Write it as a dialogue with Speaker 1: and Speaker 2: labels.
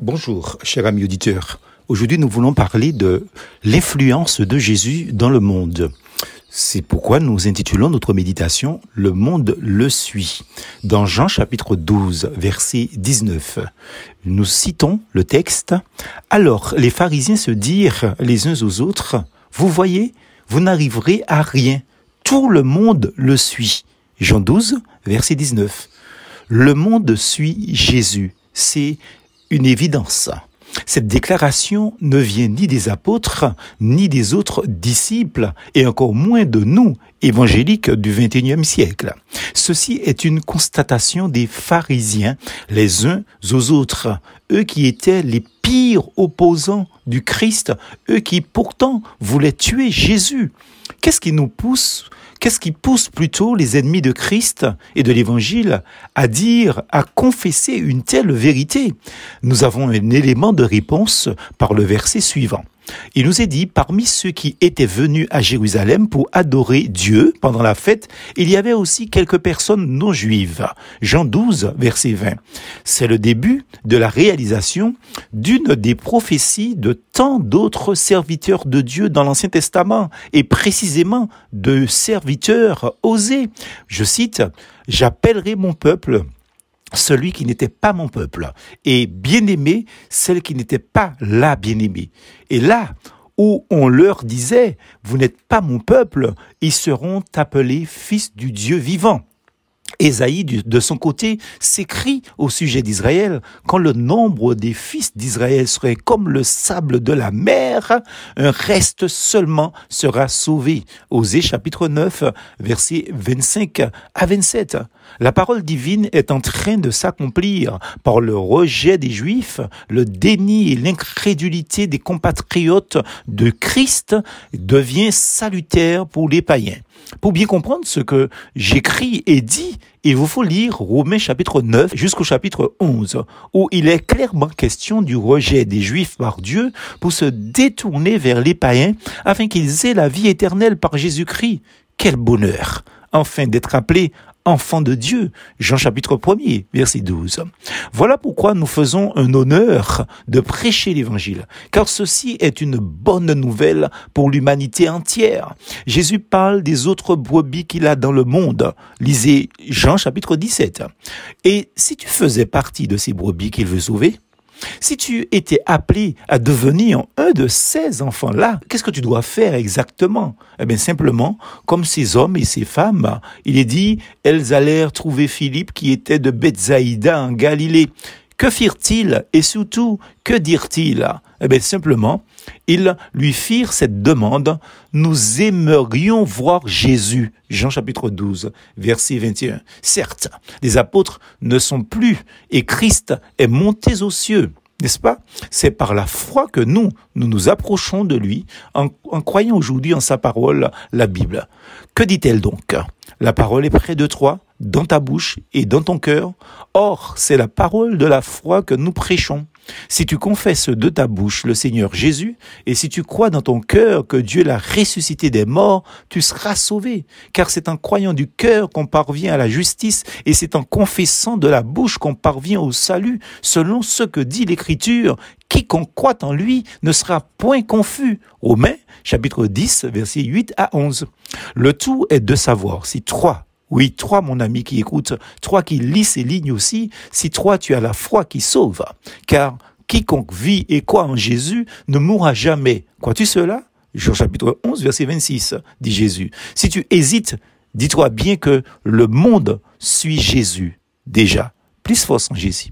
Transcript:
Speaker 1: Bonjour, cher ami auditeur. Aujourd'hui, nous voulons parler de l'influence de Jésus dans le monde. C'est pourquoi nous intitulons notre méditation Le monde le suit. Dans Jean chapitre 12, verset 19, nous citons le texte. Alors les pharisiens se dirent les uns aux autres, Vous voyez, vous n'arriverez à rien. Tout le monde le suit. Jean 12, verset 19. Le monde suit Jésus. C'est une évidence. Cette déclaration ne vient ni des apôtres, ni des autres disciples, et encore moins de nous, évangéliques du XXIe siècle. Ceci est une constatation des pharisiens, les uns aux autres, eux qui étaient les pires opposants du Christ, eux qui pourtant voulaient tuer Jésus. Qu'est-ce qui nous pousse Qu'est-ce qui pousse plutôt les ennemis de Christ et de l'Évangile à dire, à confesser une telle vérité? Nous avons un élément de réponse par le verset suivant. Il nous est dit, parmi ceux qui étaient venus à Jérusalem pour adorer Dieu pendant la fête, il y avait aussi quelques personnes non juives. Jean 12, verset 20. C'est le début de la réalisation d'une des prophéties de tant d'autres serviteurs de Dieu dans l'Ancien Testament, et précisément de serviteurs osés. Je cite, J'appellerai mon peuple celui qui n'était pas mon peuple, et bien-aimé celle qui n'était pas la bien-aimée. Et là où on leur disait, vous n'êtes pas mon peuple, ils seront appelés fils du Dieu vivant. Ésaïe, de son côté, s'écrit au sujet d'Israël, quand le nombre des fils d'Israël serait comme le sable de la mer, un reste seulement sera sauvé. Osée chapitre 9, versets 25 à 27. La parole divine est en train de s'accomplir par le rejet des Juifs, le déni et l'incrédulité des compatriotes de Christ devient salutaire pour les païens. Pour bien comprendre ce que j'écris et dis, il vous faut lire Romains chapitre 9 jusqu'au chapitre 11, où il est clairement question du rejet des Juifs par Dieu pour se détourner vers les païens afin qu'ils aient la vie éternelle par Jésus-Christ. Quel bonheur enfin d'être appelés enfants de Dieu. Jean chapitre 1er, verset 12. Voilà pourquoi nous faisons un honneur de prêcher l'évangile, car ceci est une bonne nouvelle pour l'humanité entière. Jésus parle des autres brebis qu'il a dans le monde. Lisez Jean chapitre 17. Et si tu faisais partie de ces brebis qu'il veut sauver, si tu étais appelé à devenir un de ces enfants-là, qu'est-ce que tu dois faire exactement? Eh bien simplement, comme ces hommes et ces femmes, il est dit, elles allèrent trouver Philippe qui était de Bethsaïda en Galilée. Que firent-ils et surtout, que dirent-ils? Eh bien simplement, ils lui firent cette demande, nous aimerions voir Jésus. Jean chapitre 12, verset 21. Certes, les apôtres ne sont plus et Christ est monté aux cieux. N'est-ce pas? C'est par la foi que nous, nous nous approchons de lui en, en croyant aujourd'hui en sa parole, la Bible. Que dit-elle donc? La parole est près de toi, dans ta bouche et dans ton cœur. Or, c'est la parole de la foi que nous prêchons. Si tu confesses de ta bouche le Seigneur Jésus, et si tu crois dans ton cœur que Dieu l'a ressuscité des morts, tu seras sauvé. Car c'est en croyant du cœur qu'on parvient à la justice, et c'est en confessant de la bouche qu'on parvient au salut, selon ce que dit l'Écriture. Quiconque croit en lui ne sera point confus. Romains, chapitre 10, versets 8 à 11. Le tout est de savoir si trois oui, toi, mon ami qui écoute, toi qui lis ces lignes aussi, si toi tu as la foi qui sauve, car quiconque vit et croit en Jésus ne mourra jamais. Crois-tu cela? Jean chapitre 11, verset 26, dit Jésus. Si tu hésites, dis-toi bien que le monde suit Jésus déjà. Plus force en Jésus.